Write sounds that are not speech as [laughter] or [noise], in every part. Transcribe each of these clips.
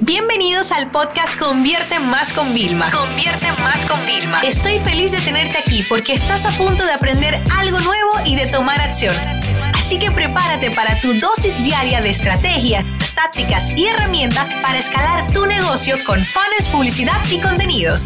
Bienvenidos al podcast Convierte Más con Vilma. Convierte Más con Vilma. Estoy feliz de tenerte aquí porque estás a punto de aprender algo nuevo y de tomar acción. Así que prepárate para tu dosis diaria de estrategias, tácticas y herramientas para escalar tu negocio con fans, publicidad y contenidos.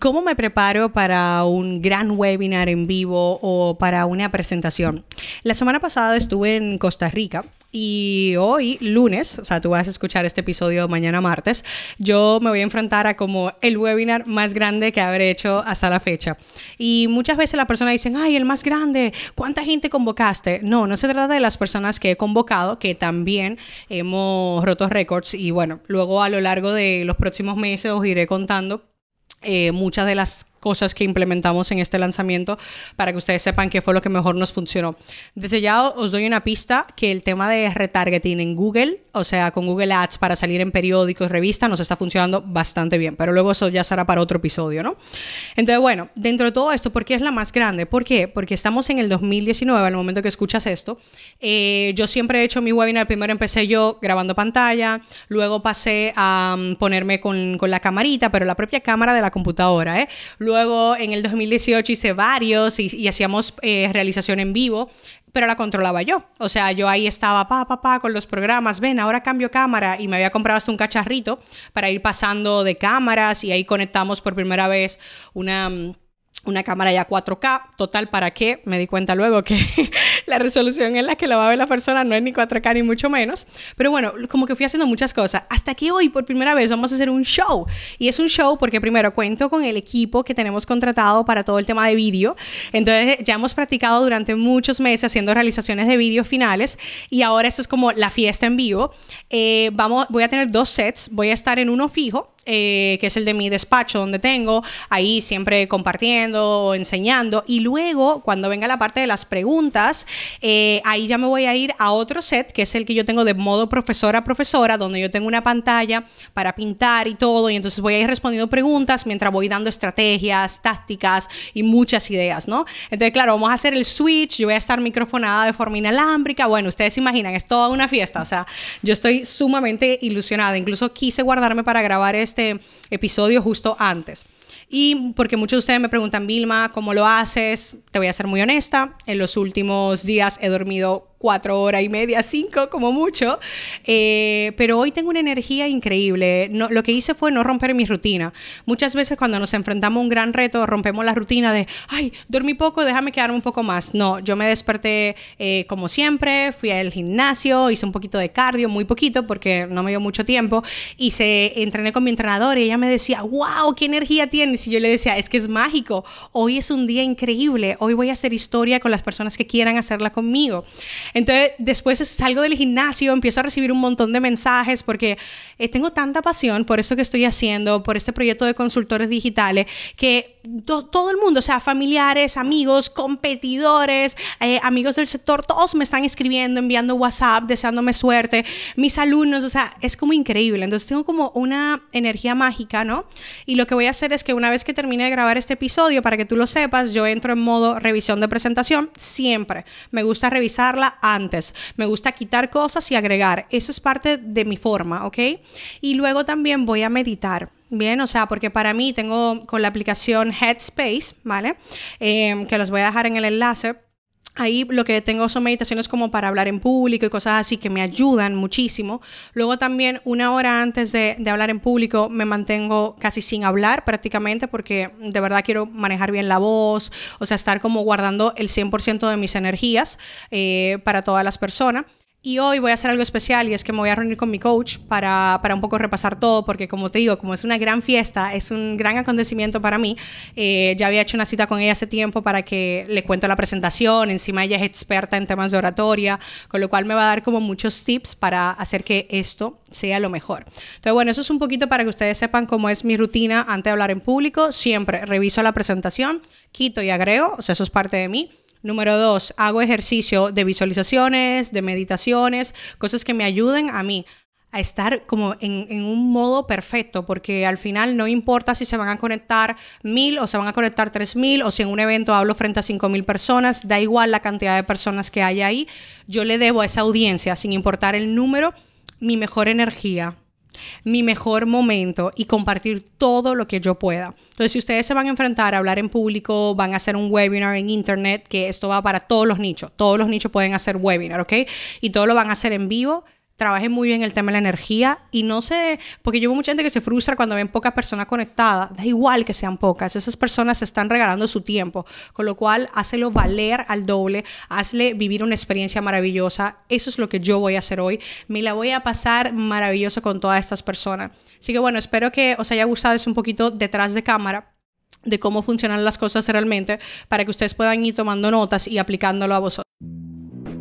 ¿Cómo me preparo para un gran webinar en vivo o para una presentación? La semana pasada estuve en Costa Rica y hoy, lunes, o sea, tú vas a escuchar este episodio mañana martes, yo me voy a enfrentar a como el webinar más grande que habré hecho hasta la fecha. Y muchas veces las personas dicen, ay, el más grande, ¿cuánta gente convocaste? No, no se trata de las personas que he convocado, que también hemos roto récords y bueno, luego a lo largo de los próximos meses os iré contando eh, muchas de las cosas que implementamos en este lanzamiento para que ustedes sepan qué fue lo que mejor nos funcionó. Desde ya os doy una pista que el tema de retargeting en Google, o sea, con Google Ads para salir en periódicos, revistas, nos está funcionando bastante bien, pero luego eso ya será para otro episodio, ¿no? Entonces, bueno, dentro de todo esto, ¿por qué es la más grande? ¿Por qué? Porque estamos en el 2019, al momento que escuchas esto. Eh, yo siempre he hecho mi webinar, primero empecé yo grabando pantalla, luego pasé a um, ponerme con, con, la camarita, pero la propia cámara de la computadora, ¿eh? Luego Luego en el 2018 hice varios y, hacíamos eh, realización en vivo, pero la controlaba yo. O sea, yo ahí estaba, pa, pa, pa, con los programas, ven, ahora cambio cámara y me había comprado hasta un cacharrito para ir pasando de cámaras y ahí conectamos por primera vez una mm, una cámara ya 4K, total, ¿para qué? Me di cuenta luego que [laughs] la resolución en la que la va a ver la persona no es ni 4K ni mucho menos. Pero bueno, como que fui haciendo muchas cosas. Hasta que hoy, por primera vez, vamos a hacer un show. Y es un show porque primero cuento con el equipo que tenemos contratado para todo el tema de vídeo. Entonces ya hemos practicado durante muchos meses haciendo realizaciones de vídeos finales y ahora esto es como la fiesta en vivo. Eh, vamos, voy a tener dos sets. Voy a estar en uno fijo eh, que es el de mi despacho donde tengo, ahí siempre compartiendo, enseñando. Y luego, cuando venga la parte de las preguntas, eh, ahí ya me voy a ir a otro set, que es el que yo tengo de modo profesora profesora, donde yo tengo una pantalla para pintar y todo. Y entonces voy a ir respondiendo preguntas mientras voy dando estrategias, tácticas y muchas ideas, ¿no? Entonces, claro, vamos a hacer el switch, yo voy a estar microfonada de forma inalámbrica. Bueno, ustedes se imaginan, es toda una fiesta. O sea, yo estoy sumamente ilusionada. Incluso quise guardarme para grabar esto este episodio justo antes. Y porque muchos de ustedes me preguntan, Vilma, ¿cómo lo haces? Te voy a ser muy honesta. En los últimos días he dormido cuatro horas y media, cinco como mucho, eh, pero hoy tengo una energía increíble. No, lo que hice fue no romper mi rutina. Muchas veces cuando nos enfrentamos a un gran reto, rompemos la rutina de, ay, dormí poco, déjame quedarme un poco más. No, yo me desperté eh, como siempre, fui al gimnasio, hice un poquito de cardio, muy poquito porque no me dio mucho tiempo, y se entrené con mi entrenador y ella me decía, wow, qué energía tienes. Y yo le decía, es que es mágico, hoy es un día increíble, hoy voy a hacer historia con las personas que quieran hacerla conmigo. Entonces, después salgo del gimnasio, empiezo a recibir un montón de mensajes porque eh, tengo tanta pasión por esto que estoy haciendo, por este proyecto de consultores digitales, que todo el mundo, o sea, familiares, amigos, competidores, eh, amigos del sector, todos me están escribiendo, enviando WhatsApp, deseándome suerte, mis alumnos, o sea, es como increíble. Entonces, tengo como una energía mágica, ¿no? Y lo que voy a hacer es que una vez que termine de grabar este episodio, para que tú lo sepas, yo entro en modo revisión de presentación siempre. Me gusta revisarla antes. Me gusta quitar cosas y agregar. Eso es parte de mi forma, ¿ok? Y luego también voy a meditar. Bien, o sea, porque para mí tengo con la aplicación Headspace, ¿vale? Eh, que los voy a dejar en el enlace Ahí lo que tengo son meditaciones como para hablar en público y cosas así que me ayudan muchísimo. Luego también una hora antes de, hablar en público me mantengo casi sin hablar prácticamente porque de verdad quiero manejar bien la voz, o sea, estar como guardando el 100% de mis energías eh, para todas las personas. Y hoy voy a hacer algo especial y es que me voy a reunir con mi coach para, para un poco repasar todo, porque como te digo, como es una gran fiesta, es un gran acontecimiento para mí. Eh, ya había hecho una cita con ella hace tiempo para que le cuente la presentación, encima ella es experta en temas de oratoria, con lo cual me va a dar como muchos tips para hacer que esto sea lo mejor. Entonces, bueno, eso es un poquito para que ustedes sepan cómo es mi rutina antes de hablar en público. Siempre reviso la presentación, quito y agrego, o sea, eso es parte de mí. Número dos, hago ejercicio de visualizaciones, de meditaciones, cosas que me ayuden a mí a estar como en, un modo perfecto, porque al final no importa si se van a conectar mil o se van a conectar tres mil o si en un evento hablo frente a cinco mil personas, da igual la cantidad de personas que hay ahí, yo le debo a esa audiencia, sin importar el número, mi mejor energía, mi mejor momento y compartir todo lo que yo pueda. Entonces, si ustedes se van a enfrentar a hablar en público, van a hacer un webinar en internet, que esto va para todos los nichos, todos los nichos pueden hacer webinar, ¿ok? Y todo lo van a hacer en vivo trabajen muy bien el tema de la energía y no sé, porque yo veo mucha gente que se frustra cuando ven pocas personas conectadas, da igual que sean pocas, esas personas están regalando su tiempo, con lo cual hazlo valer al doble, hazle vivir una experiencia maravillosa, eso es lo que yo voy a hacer hoy, me la voy a pasar maravilloso con todas estas personas. Así que bueno, espero que os haya gustado, es un poquito detrás de cámara de cómo funcionan las cosas realmente para que ustedes puedan ir tomando notas y aplicándolo a vosotros.